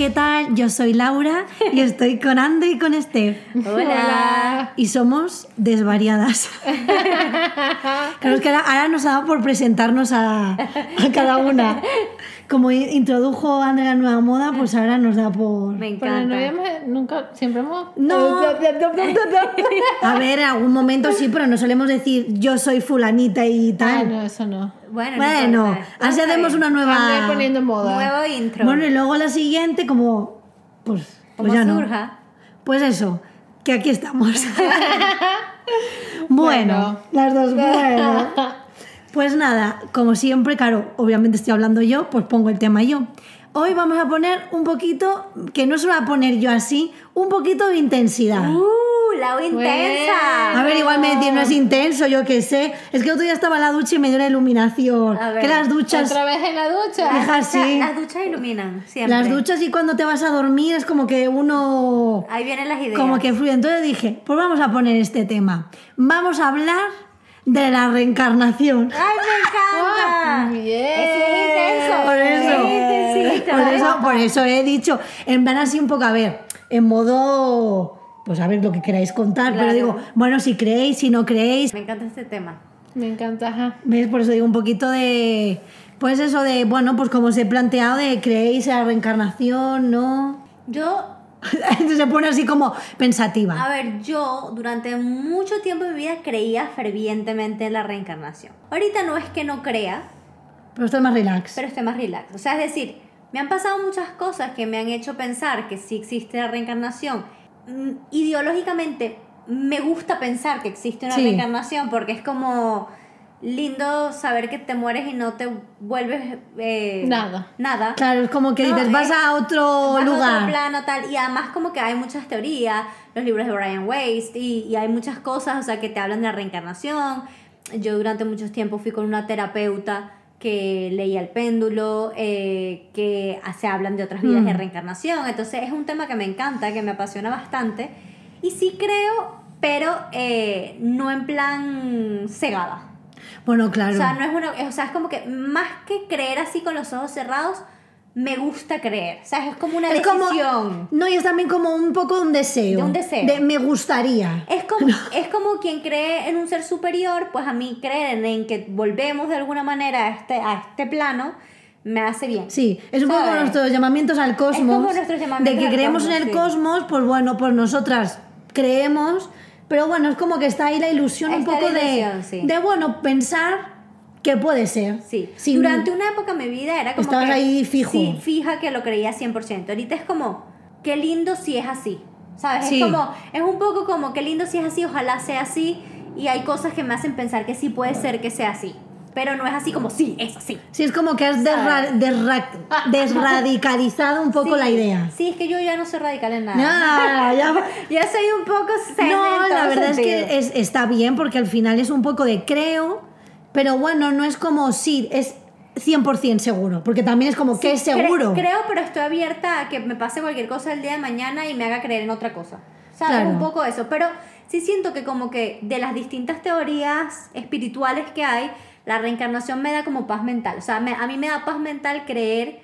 ¿qué tal? Yo soy Laura y estoy con Ande y con Steph. Hola. Y somos desvariadas. claro, es que ahora, ahora nos ha dado por presentarnos a, a cada una. Como introdujo Ande la nueva moda, pues ahora nos da por... Me Pero no encanta. habíamos, nunca, siempre hemos... No. A ver, en algún momento sí, pero no solemos decir yo soy fulanita y Ah, tal. no, eso no. Bueno, no bueno, así hacemos una André nueva... poniendo moda. Nuevo intro. Bueno, y luego la siguiente, como... Pues, pues ya no. surja. Pues eso, que aquí estamos. bueno, Bueno. las dos, bueno. Pues nada, como siempre, claro, obviamente estoy hablando yo, pues pongo el tema yo. Hoy vamos a poner un poquito, que no se va a poner yo así, un poquito de intensidad. ¡Uh! La intensa. A ver, igual me decís, no es intenso, yo qué sé. Es que otro día estaba en la ducha y me dio la iluminación. A ver, que las duchas, Otra vez en la ducha. Hija, Las duchas- sí. Las duchas iluminan siempre. las duchas y cuando te vas a dormir es como que uno Ahí vienen las ideas. como que fluye. Entonces dije, pues vamos a poner este tema. Vamos a hablar de la reencarnación. ¡Ay, me encanta! Bien. Es intenso. Por eso, Es intensito. por eso, por eso he dicho, en plan así un poco, a ver, en modo, pues a ver lo que queráis contar, pero digo, bueno, si creéis, si no creéis, Me encanta este tema. Me encanta, ajá. ¿ves? Por eso digo un poquito de, pues eso de, bueno, pues como os he planteado, de creéis en la reencarnación, ¿no? Yo se pone así como pensativa. A ver, yo durante mucho tiempo de mi vida creía fervientemente en la reencarnación. Ahorita no es que no crea, Pero esto es más relax. pero estoy más relax. O sea, es decir, me han pasado muchas cosas que me han hecho pensar que sí existe la reencarnación. Mm, Ideológicamente me gusta pensar que existe una Sí. reencarnación porque es como lindo saber que te mueres y no te vuelves eh, Nada. Nada. Claro, es como que No, dices, vas a otro Vas a lugar. otro plano, tal. Y además como que hay muchas teorías, los libros de Brian Weiss, y, y hay muchas cosas, o sea, que te hablan de la reencarnación. Yo durante mucho tiempo fui con una terapeuta que leía el péndulo, eh, que se hablan de otras vidas de Mm. reencarnación. Entonces es un tema que me encanta, que me apasiona bastante. Y sí creo, pero eh, no en plan cegada. Bueno, claro. O sea, no es una, o sea, es como que más que creer así con los ojos cerrados, me gusta creer. O sea, es como una es como, decisión. no, y es también como un poco un deseo. De un deseo. De me gustaría. Es como, es como quien cree en un ser superior, pues a mí creer en que volvemos de alguna manera a este, a este plano me hace bien. Sí, es un poco ¿Sabes? nuestros llamamientos al cosmos. como nuestros llamamientos de que al creemos en cosmos, el sí. cosmos, pues bueno, pues nosotras creemos, pero bueno, es como que está ahí la ilusión un poco la de, ilusión, sí. de, bueno, pensar que puede ser. Sí. Sin- Durante una época de mi vida era como Estabas que, ahí fijo. Sí, fija que lo creía 100%. Ahorita es como, qué lindo si es así. ¿Sabes? Sí. Es como, es un poco como, qué lindo si es así, ojalá sea así. Y hay cosas que me hacen pensar que sí puede ser que sea así. Pero no es así como, sí, es así. Sí, es como que has desra- desra- desradicalizado un poco Sí. la idea. Sí, es que yo ya no soy radical en nada. No, ya va- Ya soy un poco zen No, la verdad es sentido. que es- está bien porque al final es un poco de creo, pero bueno, no es como sí, es 100% seguro, porque también es como que es Cre- seguro. creo, pero estoy abierta a que me pase cualquier cosa el día de mañana y me haga creer en otra cosa. ¿Sabes? Claro. Un poco eso. Pero sí siento que como que de las distintas teorías espirituales que hay, la reencarnación me da como paz mental. O sea, me- a mí me da paz mental creer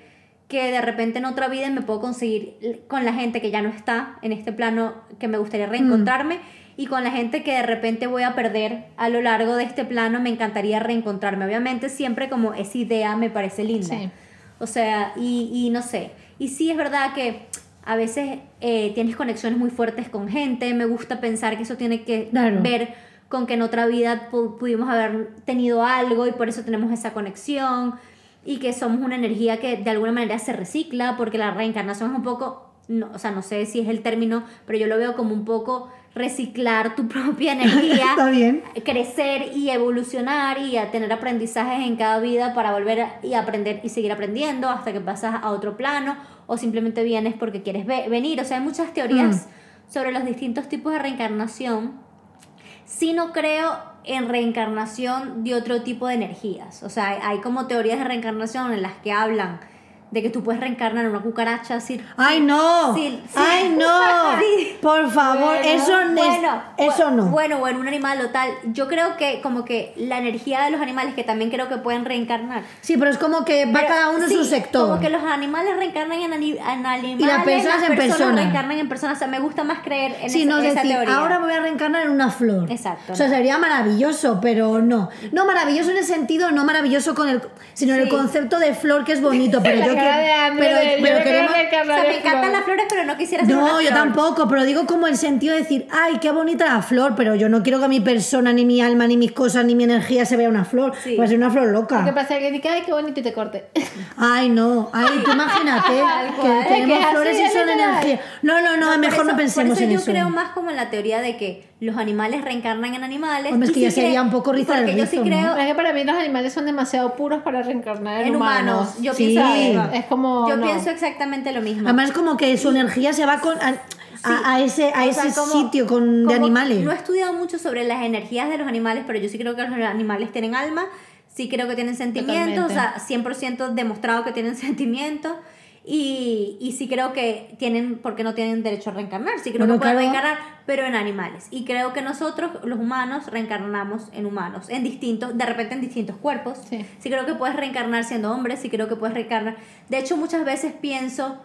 que de repente en otra vida me puedo conseguir con la gente que ya no está en este plano que me gustaría reencontrarme y con la gente que de repente voy a perder a lo largo de este plano me encantaría reencontrarme. Obviamente siempre como esa idea me parece linda. Sí. O sea, y, y no sé. Y sí es verdad que a veces eh, tienes conexiones muy fuertes con gente. Me gusta pensar que eso tiene que Claro. ver con que en otra vida pu- pudimos haber tenido algo y por eso tenemos esa conexión. Y que somos una energía que de alguna manera se recicla, porque la reencarnación es un poco, no, o sea, no sé si es el término, pero yo lo veo como un poco reciclar tu propia energía Está bien. crecer y evolucionar y a tener aprendizajes en cada vida para volver a- y aprender y seguir aprendiendo hasta que pasas a otro plano o simplemente vienes porque quieres ve- venir. O sea, hay muchas teorías sobre los distintos tipos de reencarnación. Sí no creo en reencarnación de otro tipo de energías. O sea, hay, como teorías de reencarnación en las que hablan de que tú puedes reencarnar en una cucaracha, así. ¡Ay, no! Sí, sí. ¡Ay, no! Sí. Por favor, Bueno, eso, no Bueno, eso no. Bueno, bueno, un animal o tal. Yo creo que como que la energía de los animales que también creo que pueden reencarnar. Sí, pero es como que va Pero cada uno en su sector. Como que los animales reencarnan en, ani- en animales. Y las personas en personas. reencarnan en personas. O sea, me gusta más creer en esa, no es esa decir, teoría. ahora me voy a reencarnar en una flor. Exacto. O sea, sería maravilloso, pero no. No maravilloso en el sentido, no maravilloso con el, sino en el concepto de flor que es bonito. Pero yo cara que- de André, pero, de, yo pero queremos- O sea, me en encantan las flores, pero no quisiera una No, yo flor. tampoco, pero digo como el sentido de decir, ay, qué bonita la flor, pero yo no quiero que mi persona, ni mi alma, ni mis cosas, ni mi energía se vea una flor. Sí. Pues ser una flor Lo que loca. pasa es que dices, ay, qué bonito y te corte. Ay, no, ay, tú imagínate que tenemos flores y son energía. No, no, no, mejor no pensemos por eso en yo eso. creo más como en la teoría de que los animales reencarnan en animales. Hombre, es que ya sí sería creo- un poco rizar Porque yo sí rizo, ¿no? creo. es que para mí los animales son demasiado puros para reencarnar en, En humanos. Yo Sí. pienso. Es como, yo no. pienso exactamente lo mismo. Además, como que su energía se va con, a, a- a ese, a O sea, ese como- sitio con, de animales. No he estudiado mucho sobre las energías de los animales, pero yo sí creo que los animales tienen alma, sí creo que tienen sentimientos, o sea, 100% demostrado que tienen sentimientos. Y, y sí creo que tienen, porque no tienen derecho a reencarnar, sí creo Bueno, que pueden claro. reencarnar, pero en animales. Y creo que nosotros, los humanos, reencarnamos en humanos, en distintos, de repente en distintos cuerpos. Sí. sí creo que puedes reencarnar siendo hombre, sí creo que puedes reencarnar. De hecho, muchas veces pienso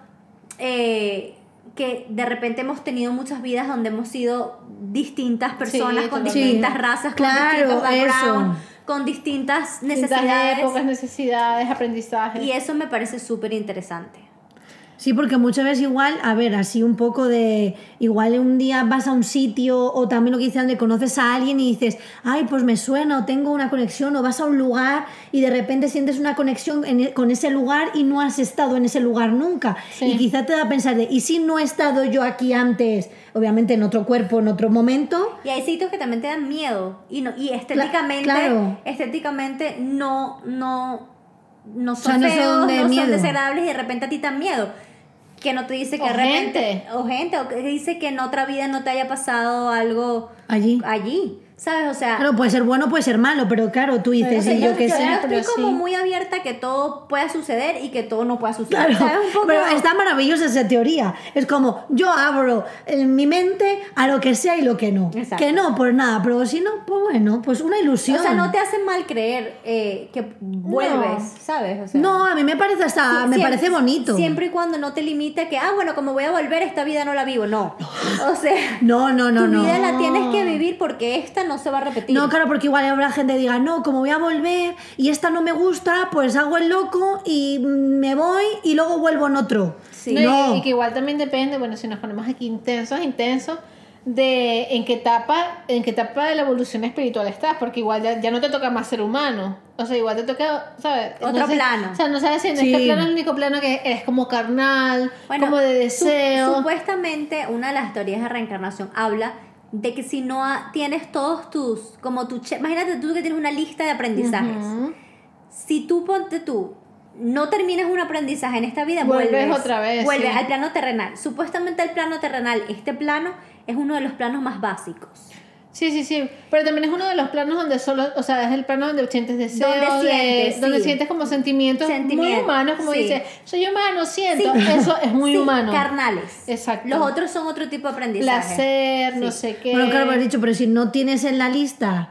eh, que de repente hemos tenido muchas vidas donde hemos sido distintas personas, con distintas razas, claro, con distintos con distintas Distintas necesidades. épocas, necesidades, aprendizajes. Y eso me parece súper interesante. Sí, porque muchas veces igual, a ver, así un poco de, igual un día vas a un sitio o también lo que dicen de conoces a alguien y dices, ay, pues me suena o tengo una conexión o vas a un lugar y de repente sientes una conexión en e- con ese lugar y no has estado en ese lugar nunca. Sí. Y quizá te da a pensar de, ¿y si no he estado yo aquí antes, obviamente en otro cuerpo, en otro momento? Y hay sitios que también te dan miedo. Y, no, y estéticamente, claro. estéticamente no, no, no O sea, son son de no miedo. son desagradables y de repente a ti te dan miedo. Que no te dice que O repente. gente. O gente, o que dice que en otra vida no te haya pasado algo Allí. allí. ¿Sabes? O sea. Claro, puede ser bueno, puede ser malo, pero claro, tú dices, y yo, qué yo, sé. yo estoy como sí. muy abierta a que todo pueda suceder y que todo no pueda suceder. Claro, ¿sabes? Un poco- pero está maravillosa esa teoría. Es como, yo abro en mi mente a lo que sea y lo que no. Exacto. Que no, pues nada, pero si no, pues bueno, pues una ilusión. O sea, no te hace mal creer eh, que vuelves, ¿sabes? O sea, No, a mí me parece hasta, Sí, me siempre- parece bonito. Siempre y cuando no te limite que, ah, bueno, como voy a volver, esta vida no la vivo. No. O sea, No, no, no, tu no. vida la tienes que vivir porque esta no se va a repetir. No, claro, porque igual habrá gente que diga, no, como voy a volver y esta no me gusta, pues hago el loco y me voy y luego vuelvo en otro. Sí. No, y- No. Y, que igual también depende, bueno, si nos ponemos aquí intensos, intensos, de en qué etapa, en qué etapa de la evolución espiritual estás, porque igual ya, ya no te toca más ser humano. O sea, igual te toca, ¿sabes? Otro No sé- plano. O sea, no sabes si en Sí. este plano es el único plano que eres como carnal, Bueno, como de su- deseo. supuestamente, una de las teorías de reencarnación habla de que si no ha- tienes todos tus, como tu, imagínate tú que tienes una lista de aprendizajes. Si tú ponte tú, no terminas un aprendizaje en esta vida, Vuelves vuelves, otra vez, Vuelves sí. al plano terrenal. Supuestamente el plano terrenal, este plano es uno de los planos más básicos. Sí, sí, sí. Pero también es uno de los planos donde solo, o sea, es el plano donde sientes deseos, Donde de- sientes, donde sí. sientes como sentimientos, muy humanos, como sí. dice, soy humano, siento. Sí. Eso es muy Sí, humano. Carnales. Exacto. Los otros son otro tipo de aprendizaje. Placer, no sé qué. Bueno, claro, me has dicho, pero si no tienes en la lista.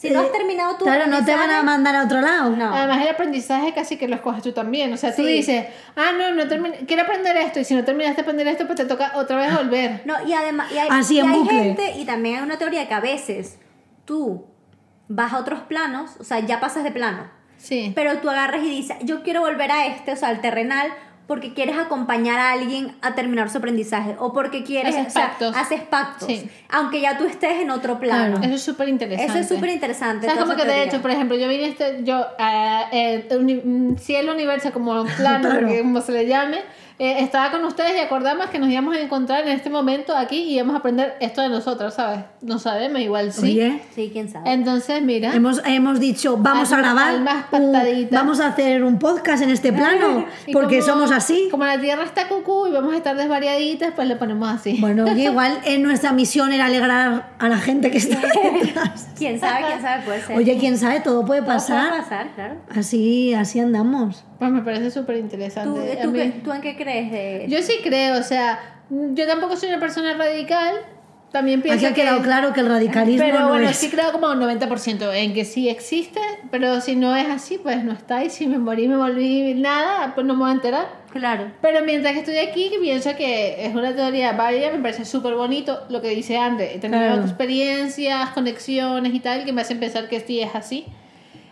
Si no eh, has terminado tu Claro, no te van a mandar a otro lado. No. Además, el aprendizaje casi que lo escoges tú también. O sea, tú Sí. dices, ah, no, no quiero aprender esto. Y si no terminaste de aprender esto, pues te toca otra vez volver. No, y además, y hay, Así, y en hay bucle. gente, y también hay una teoría que a veces tú vas a otros planos, o sea, ya pasas de plano, Sí. pero tú agarras y dices, yo quiero volver a este, o sea, al terrenal, porque quieres acompañar a alguien a terminar su aprendizaje, o porque quieres, Haces o sea, pactos. haces pactos, Sí. aunque ya tú estés en otro plano. Claro. Eso es súper interesante. Eso es súper interesante. ¿Sabes? Como que de hecho, por ejemplo, yo vine este, yo, eh, eh, uni- cielo, universo, como plano, Claro. como se le llame, eh, estaba con ustedes y acordamos que nos íbamos a encontrar en este momento aquí y íbamos a aprender esto de nosotros, ¿sabes? No sabemos, igual sí. Oye, Sí, quién sabe. Entonces, mira. hemos, hemos dicho, vamos a grabar, un- vamos a hacer un podcast en este plano, Y porque como- somos así. Como la tierra está cucú y vamos a estar desvariaditas, pues le ponemos así. Bueno, oye, igual en nuestra misión era alegrar a la gente que está detrás. quién sabe, quién sabe, puede ser. Oye, quién sabe, todo puede Todo pasar. Puede pasar, claro. Así, así andamos. Pues me parece súper ¿Tú, interesante. tú en qué crees de Yo sí creo, o sea, yo tampoco soy una persona radical. También pienso Aquí ha que... quedado claro que el radicalismo Pero no bueno, es. sí creo como un 90% en que sí existe, pero si no es así, pues no está. Y si me morí, me volví nada, pues no me voy a enterar. Claro. Pero mientras que estoy aquí, pienso que es una teoría válida, me parece súper bonito lo que dice André. He tenido Claro. experiencias, conexiones y tal, que me hacen pensar que sí es así.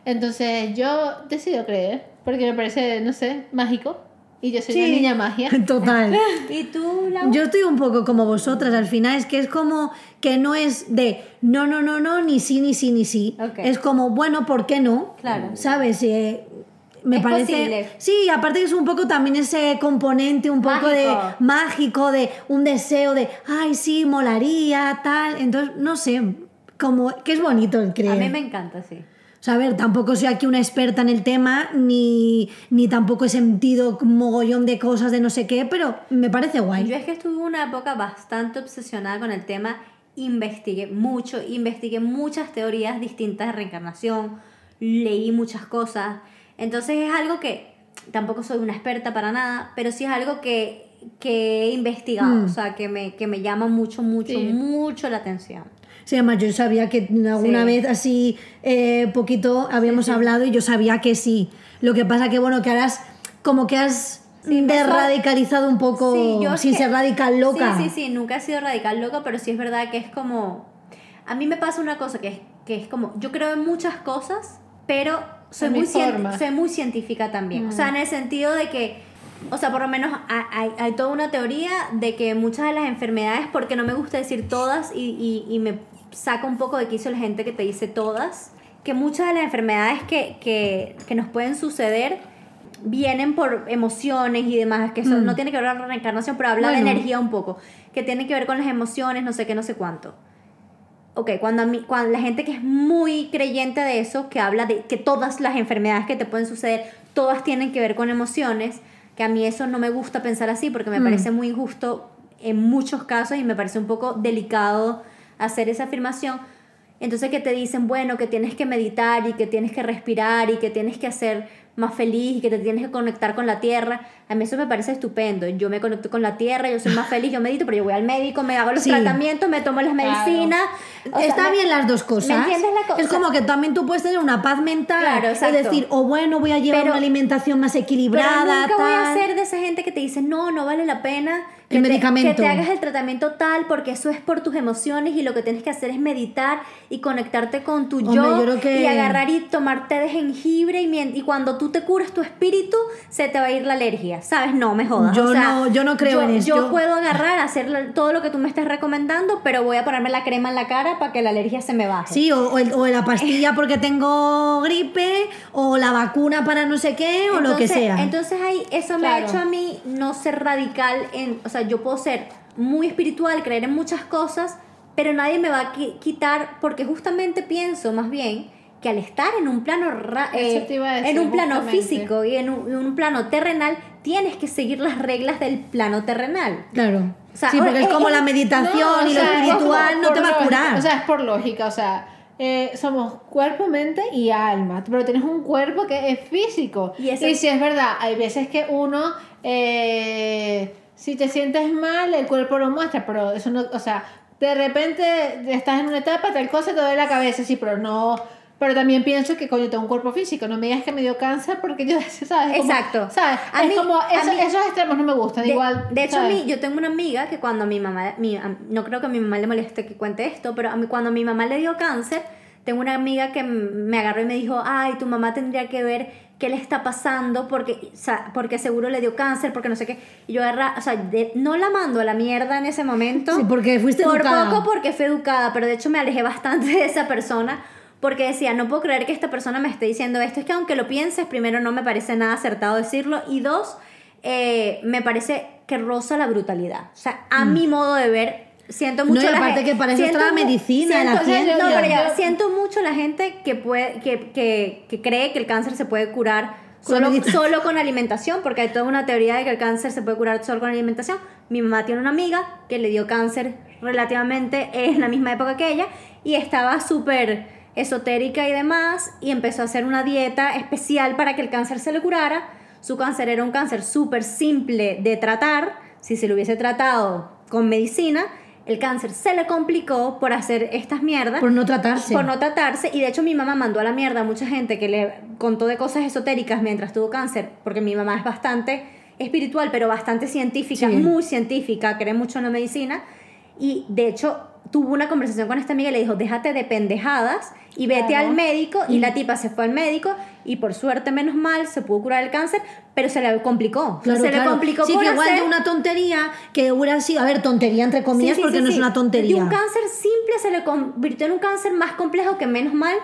Entonces yo decido creer, porque me parece, no sé, mágico. Y yo soy una Sí. niña magia. Total. ¿Y tú, Lau? Yo estoy un poco como vosotras al final, es que es como que no es de no, no, no, no, ni sí, ni sí, ni sí. Es como, bueno, ¿por qué no? Claro. ¿Sabes? Eh, me Es parece. posible. Sí, aparte que es un poco también ese componente un poco de Mágico. mágico, de un deseo de, ay, sí, molaría, tal. Entonces, no sé, como que es bonito el creer. A mí me encanta, sí. Sea, a ver, tampoco soy aquí una experta en el tema, ni, ni tampoco he sentido un mogollón de cosas de no sé qué, pero me parece guay. Yo es que estuve una época bastante obsesionada con el tema, investigué mucho, investigué muchas teorías distintas de reencarnación, leí muchas cosas, entonces es algo que tampoco soy una experta para nada, pero sí es algo que, que he investigado, Mm. o sea, que me, que me llama mucho, mucho, Sí. mucho la atención. Sí, además yo sabía que alguna Sí. vez así eh, poquito habíamos Sí, sí. hablado y yo sabía que sí. Lo que pasa que bueno, que ahora has como que has Sí, me desradicalizado un poco yo sin que- ser radical loca. Sí, sí, sí, nunca he sido radical loca, pero sí es verdad que es como... A mí me pasa una cosa que es, que es como... Yo creo en muchas cosas, pero soy muy, soy muy científica también. O sea, en el sentido de que... O sea, por lo menos hay, hay- hay toda una teoría de que muchas de las enfermedades, porque no me gusta decir todas y, y- y me saca un poco de quicio la gente que te dice todas, que muchas de las enfermedades que, que, que nos pueden suceder vienen por emociones y demás, que eso Mm. no tiene que ver con la reencarnación, pero habla de Bueno. energía un poco, que tiene que ver con las emociones, no sé qué, no sé cuánto. Ok, cuando, a mí, cuando la gente que es muy creyente de eso, que habla de que todas las enfermedades que te pueden suceder, todas tienen que ver con emociones, que a mí eso no me gusta pensar así porque me Mm. parece muy injusto en muchos casos y me parece un poco delicado hacer esa afirmación. Entonces que te dicen, bueno, que tienes que meditar y que tienes que respirar y que tienes que hacer más feliz y que te tienes que conectar con la tierra. A mí eso me parece estupendo. Yo me conecto con la tierra, yo soy más feliz, yo medito, pero yo voy al médico, me hago los Sí. tratamientos, me tomo las Claro. medicinas. O sea, Está me- bien las dos cosas. ¿Me entiendes la cosa? Es como que también tú puedes tener una paz mental. Claro, es decir, o bueno, voy a llevar Pero- una alimentación más Pero equilibrada. nunca voy a tal. ser de esa gente que te dice, no, no vale la pena que, te, medicamento. que te hagas el tratamiento tal porque eso es por tus emociones y lo que tienes que hacer es meditar y conectarte con tu Hombre, yo, yo creo que- y agarrar y tomar té de jengibre y, y cuando tú te curas tu espíritu se te va a ir la alergia, ¿sabes? No, me jodas. Yo o sea, no- yo no creo yo- en eso. Yo puedo agarrar, hacer todo lo que tú me estás recomendando, pero voy a ponerme la crema en la cara para que la alergia se me baje. Sí, o, o el- o la pastilla porque tengo gripe, o la vacuna para no sé qué, o lo que sea. Entonces ahí eso me ha hecho a mí no ser radical en, o sea, yo puedo ser muy espiritual, creer en muchas cosas, pero nadie me va a qui- quitar porque justamente pienso más bien que al estar en un plano eh, decir, en un plano justamente. físico y en un, en un plano terrenal tienes que seguir las reglas del plano terrenal. Claro. O sea, sí, porque eh, es como eh, la meditación No, y lo sea, es espiritual no por te va a lógica, curar. O sea, es por lógica, o sea, eh, somos cuerpo, mente y alma, pero tienes un cuerpo que es físico. Y Y, eso- si es verdad, hay veces que uno, eh, si te sientes mal, el cuerpo lo muestra, pero eso no, o sea, de repente estás en una etapa, tal cosa, te duele la cabeza, sí, pero no... Pero también pienso que, coño, tengo un cuerpo físico. No me digas que me dio cáncer porque yo, ¿sabes? Como- Exacto. ¿Sabes? A es mí- como, a mí- esos extremos no me gustan. De, igual, de hecho, a ¿sabes? mí, yo tengo una amiga que cuando mi mamá, mi- a- no creo que a mi mamá le moleste que cuente esto, pero a mí, cuando mi mamá le dio cáncer, tengo una amiga que me agarró y me dijo, ay, tu mamá tendría que ver qué le está pasando porque, o sea, porque seguro le dio cáncer, porque no sé qué. Y yo agarra, o sea, de- no la mando a la mierda en ese momento. Sí, porque fuiste Por educada. poco porque fui educada, pero de hecho me alejé bastante de esa persona. Porque decía, no puedo creer que esta persona me esté diciendo esto. Es que aunque lo pienses, primero no me parece nada acertado decirlo. Y dos, eh, me parece que roza la brutalidad. O sea, a mi modo de ver, siento mucho. No, y la aparte gen- que para eso está siento la medicina, la siento-. No, pero ya, siento mucho la gente que, puede, que, que, que cree que el cáncer se puede curar solo, solo con alimentación, porque hay toda una teoría de que el cáncer se puede curar solo con alimentación. Mi mamá tiene una amiga que le dio cáncer relativamente en la misma época que ella y estaba súper esotérica y demás y empezó a hacer una dieta especial para que el cáncer se le curara. Su cáncer era un cáncer súper simple de tratar, si se lo hubiese tratado con medicina. El cáncer se le complicó por hacer estas mierdas. Por no tratarse. Por no tratarse. Y de hecho mi mamá mandó a la mierda a mucha gente que le contó de cosas esotéricas mientras tuvo cáncer, porque mi mamá es bastante espiritual, pero bastante científica, Sí. muy científica, cree mucho en la medicina. Y de hecho tuvo una conversación con esta amiga y le dijo, déjate de pendejadas y vete Claro. al médico. Y la tipa se fue al médico y por suerte, menos mal, se pudo curar el cáncer, pero se le complicó. Claro, se claro. le complicó sí, por que igual hacer- de una tontería que hubiera sido, a ver, tontería entre comillas, Sí, sí, porque no es una tontería. De un cáncer simple se le convirtió en un cáncer más complejo que menos mal.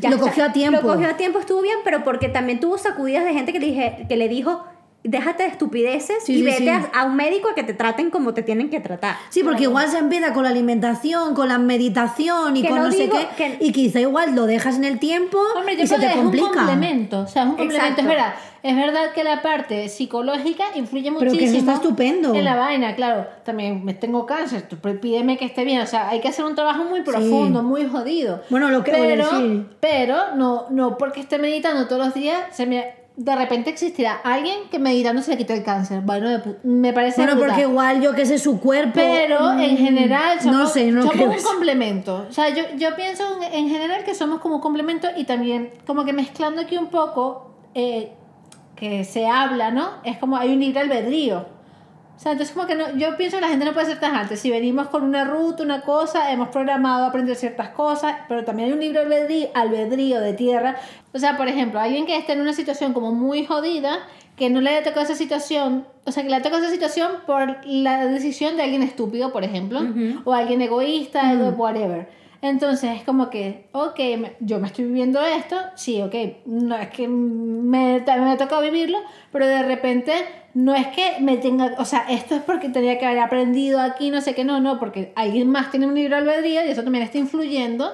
Lo cogió a tiempo. Lo cogió a tiempo, estuvo bien, pero porque también tuvo sacudidas de gente que le, dije, que le dijo, déjate de estupideces Sí, y sí, vete sí. A, a un médico a que te traten como te tienen que tratar. Sí, porque igual se empieza con la alimentación, con la meditación y Que con no no, sé qué. que- Y quizá igual lo dejas en el tiempo Hombre, yo y se creo te que es complica. un complemento. O sea, es un complemento. Exacto. Es verdad. Es verdad que la parte psicológica influye Pero que eso muchísimo. está estupendo. En la vaina, claro. También me tengo cáncer. Pídeme que esté bien. O sea, hay que hacer un trabajo muy profundo, muy jodido. Bueno, lo creo, Pero, sí. pero no, no porque esté meditando todos los días, se me. De repente existirá alguien que meditando se le quitó el cáncer. Bueno, me parece Bueno, brutal. porque igual yo que sé su cuerpo. Pero en mm, general somos, no sé, no somos creo un eso. complemento. O sea, yo, yo pienso en, en general que somos como un complemento y también como que mezclando aquí un poco eh, que se habla, ¿no? Es como hay un libre albedrío. O sea, entonces como que no, yo pienso que la gente no puede ser tan alta. Si venimos con una ruta, una cosa, hemos programado aprender ciertas cosas, pero también hay un libre albedrío, albedrío de tierra. O sea, por ejemplo, alguien que esté en una situación como muy jodida, que no le haya tocado esa situación, o sea, que le tocado esa situación por la decisión de alguien estúpido, por ejemplo, o alguien egoísta, o whatever. Entonces es como que, ok, me- yo me estoy viviendo esto, sí, ok, no es que me, me tocado vivirlo, pero de repente no es que me tenga, o sea, esto es porque tenía que haber aprendido aquí, no sé qué, no, no, porque alguien más tiene un libro albedrío y eso también está influyendo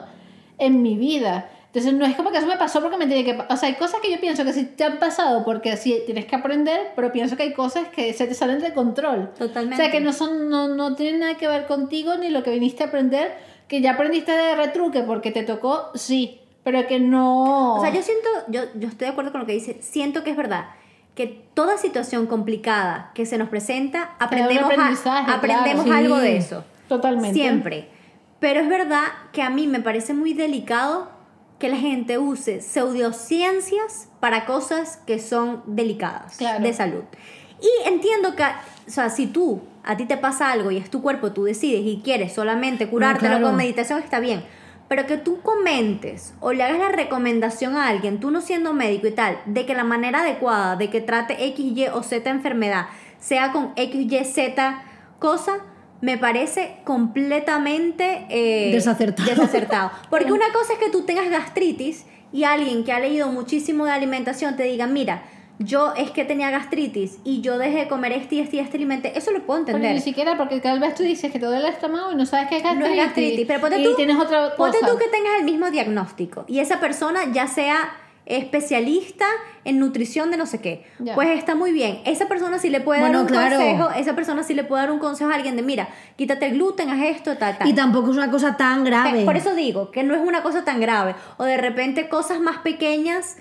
en mi vida. Entonces no es como que eso me pasó porque me tiene que... O sea, hay cosas que yo pienso que sí te han pasado porque sí tienes que aprender, pero pienso que hay cosas que se te salen de control. Totalmente. O sea, que no, son, no, no tienen nada que ver contigo ni lo que viniste a aprender, que ya aprendiste de retruque porque te tocó, sí, pero que no... O sea, yo siento, yo, yo estoy de acuerdo con lo que dice, siento que es verdad que toda situación complicada que se nos presenta, aprendemos, a- aprendemos claro. algo Sí. de eso. Totalmente. Siempre. Pero es verdad que a mí me parece muy delicado que la gente use pseudociencias para cosas que son delicadas Claro. de salud. Y entiendo que, o sea, si tú, a ti te pasa algo y es tu cuerpo, tú decides y quieres solamente curártelo claro. con meditación, está bien. Pero que tú comentes o le hagas la recomendación a alguien, tú no siendo médico y tal, de que la manera adecuada de que trate X, Y o Z enfermedad sea con X, Y, Z cosa, me parece completamente eh, Desacertado. desacertado. Porque una cosa es que tú tengas gastritis y alguien que ha leído muchísimo de alimentación te diga, mira, yo es que tenía gastritis y yo dejé de comer este y este y este alimento, eso lo puedo Pero entender. ni siquiera porque tal vez tú dices que te duele el estómago y no sabes qué es No gastritis. es gastritis, pero ponte y tú, tienes otra cosa. ponte tú que tengas el mismo diagnóstico y esa persona ya sea especialista en nutrición de no sé qué, pues está muy bien. Esa persona sí le puede Bueno, dar un claro. consejo, esa persona sí le puede dar un consejo a alguien de, mira, quítate el gluten, haz esto, tal, tal. Y tampoco es una cosa tan grave. Por eso digo que no es una cosa tan grave. O de repente cosas más pequeñas,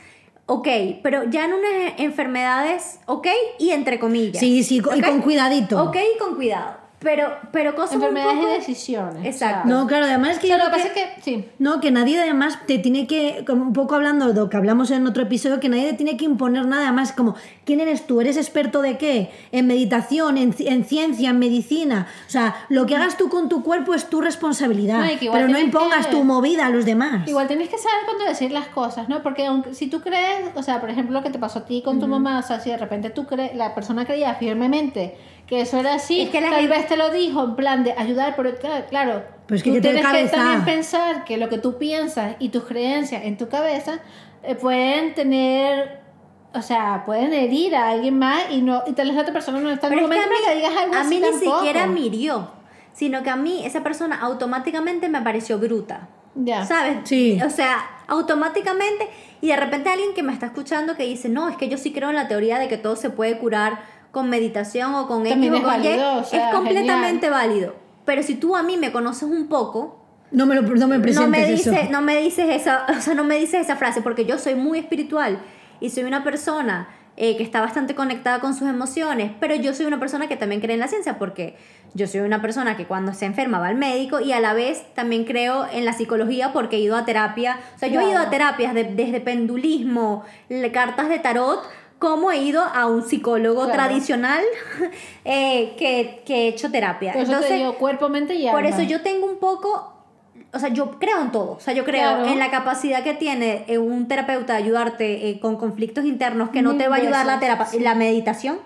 ok, pero ya en unas enfermedades, ok, y entre comillas. Sí, sí, co- y con cuidadito. Ok, y con cuidado. Pero, pero cosas Enfermedades poco- y decisiones. Exacto. No, claro, además es que O sea, lo que pasa es que, sí. No, que nadie además te tiene que, como un poco hablando de lo que hablamos en otro episodio, que nadie te tiene que imponer nada, además como, ¿quién eres tú? ¿Eres experto de qué? En meditación, en, en ciencia, en medicina. O sea, lo que hagas tú con tu cuerpo es tu responsabilidad, No, y que igual pero no impongas que- tu movida a los demás. Igual tienes que saber cuándo decir las cosas, ¿no? Porque aunque, si tú crees, o sea, por ejemplo, lo que te pasó a ti con tu mamá, o sea, si de repente tú crees, la persona creía firmemente que eso era así, Es que la tal gente- vez te lo dijo en plan de ayudar, pero claro, Pero es que tú que tienes que también pensar que lo que tú piensas y tus creencias en tu cabeza eh, pueden tener o sea, pueden herir a alguien más y no y tal vez la otra persona no está en el Pero es que momento para que digas algo a así mí ni tampoco. siquiera me hirió, sino que a mí esa persona automáticamente me pareció bruta. Ya. ¿Sabes? Sí. O sea, automáticamente, y de repente alguien que me está escuchando que dice, no, es que yo sí creo en la teoría de que todo se puede curar con meditación o con X o es con Y, o sea, es completamente válido. Pero si tú a mí me conoces un poco, No me, lo, no me presentes no me, eso. dice, no me dices esa, o sea, no me dices esa frase, porque yo soy muy espiritual y soy una persona eh, que está bastante conectada con sus emociones, pero yo soy una persona que también cree en la ciencia, porque yo soy una persona que cuando se enferma va al médico y a la vez también creo en la psicología porque he ido a terapia, o sea, yo he ido a terapias de- desde pendulismo, cartas de tarot, como he ido a un psicólogo Claro. tradicional eh, que, que he hecho terapia. Por eso Entonces, te digo cuerpo, mente y alma. por eso yo tengo un poco, o sea, yo creo en todo. O sea, yo creo Claro. en la capacidad que tiene eh, un terapeuta de ayudarte eh, con conflictos internos que no Mil te va a ayudar la, terapia, sí. la meditación.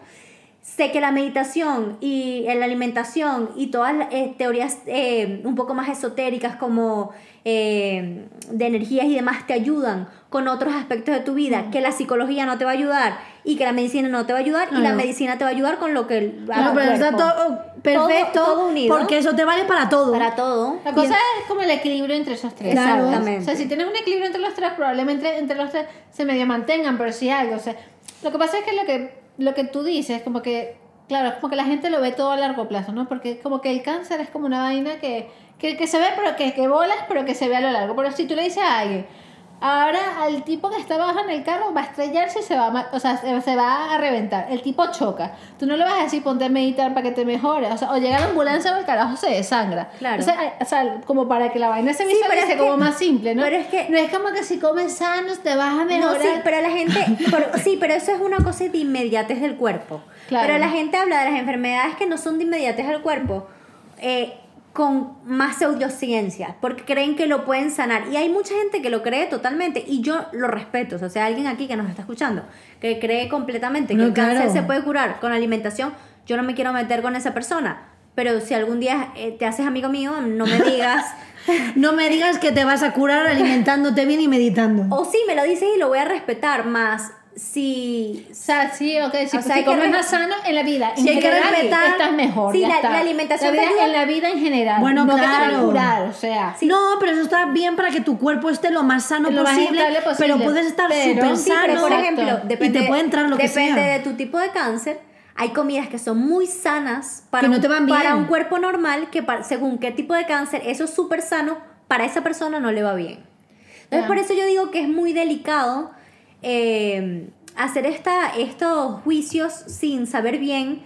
Sé que la meditación y eh, la alimentación y todas las eh, teorías eh, un poco más esotéricas como eh, de energías y demás te ayudan con otros aspectos de tu vida que la psicología no te va a ayudar y que la medicina no te va a ayudar y la medicina te va a ayudar con lo que el al pero está cuerpo. todo perfecto Todo- todo unido. porque eso te vale para todo. para todo. La cosa es como el equilibrio entre esos tres. Claro. Exactamente. O sea, si tienes un equilibrio entre los tres, probablemente entre los tres se medio mantengan, pero si algo. O sea, lo que pasa es que lo que, lo que tú dices, como que, claro, es como que la gente lo ve todo a largo plazo, ¿no? Porque como que el cáncer es como una vaina que, que, que se ve, pero que, que bolas, pero que se ve a lo largo. Pero si tú le dices a alguien, ahora al tipo que está abajo en el carro va a estrellarse y se va a, o sea, se, va a reventar. El tipo choca. Tú no le vas a decir ponte a meditar para que te mejore. O sea, o llega la ambulancia o el carajo se desangra. Claro. O sea, o sea, como para que la vaina se Sí, pero visualice es que- como más simple, ¿no? pero es que- no es como que si comes sanos te vas a No, mejorar. sí, pero la gente, pero- sí, pero eso es una cosa de inmediatez del cuerpo. Claro. Pero la gente habla de las enfermedades que no son de inmediatez del cuerpo eh, con más pseudociencia, porque creen que lo pueden sanar. Y hay mucha gente que lo cree totalmente, y yo lo respeto. O sea, alguien aquí que nos está escuchando, que cree completamente que el cáncer se puede curar con alimentación, yo no me quiero meter con esa persona. Pero si algún día eh, te haces amigo mío, no me digas... No me digas que te vas a curar alimentándote bien y meditando. o sí, me lo dices y lo voy a respetar, más si O sea, sí, ok, si, O sea, si que comes más sano en la vida, en Sí, hay que general, respetar- estás mejor. Sí, ya la- está. la alimentación La vida- en la vida en general. Bueno, no que te claro. curar, o sea. No, pero eso está bien para que tu cuerpo esté lo más sano Lo más posible, estable posible. pero puedes estar súper sí, sano. pero por Exacto. ejemplo, Y depende, te puede entrar lo que depende sea. de tu tipo de cáncer. Hay comidas que son muy sanas para, Que no un- te van bien. para un cuerpo normal, que pa- según qué tipo de cáncer, eso es súper sano, para esa persona no le va bien. Entonces, por eso yo digo que es muy delicado eh, hacer esta, estos juicios sin saber bien,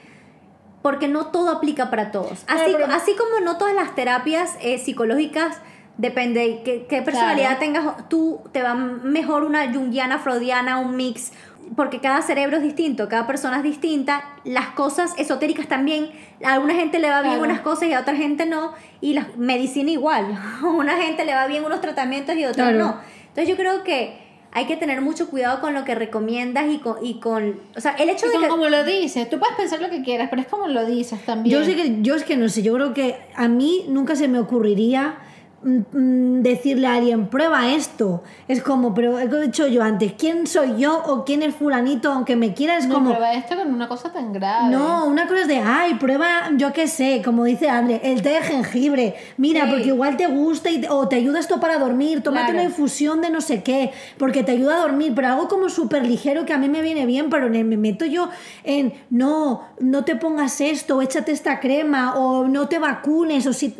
porque no todo aplica para todos. Así, así como no todas las terapias eh, psicológicas, depende de qué, qué personalidad Claro. tengas tú, te va mejor una junguiana, freudiana, un mix, porque cada cerebro es distinto, cada persona es distinta, las cosas esotéricas también, a alguna gente le va bien Claro. unas cosas y a otra gente no, y la medicina igual, a una gente le va bien unos tratamientos y a Claro. no. Entonces yo creo que hay que tener mucho cuidado con lo que recomiendas y con, y con o sea, el hecho Y de con que... como lo dices, tú puedes pensar lo que quieras, pero es como lo dices también. Yo sé que yo es que no sé, yo creo que a mí nunca se me ocurriría decirle a alguien prueba esto. Es como, pero he dicho yo antes, ¿quién soy yo o quién es fulanito aunque me quiera? Es no como prueba esto con una cosa tan grave. No, una cosa es de, ay, prueba, yo qué sé, como dice Andre, el té de jengibre. Mira, Sí. porque igual te gusta y o te ayuda esto para dormir. Tómate Claro. una infusión de no sé qué, porque te ayuda a dormir. Pero algo como súper ligero que a mí me viene bien, pero me meto yo en, no, no te pongas esto, o échate esta crema, o no te vacunes, o si,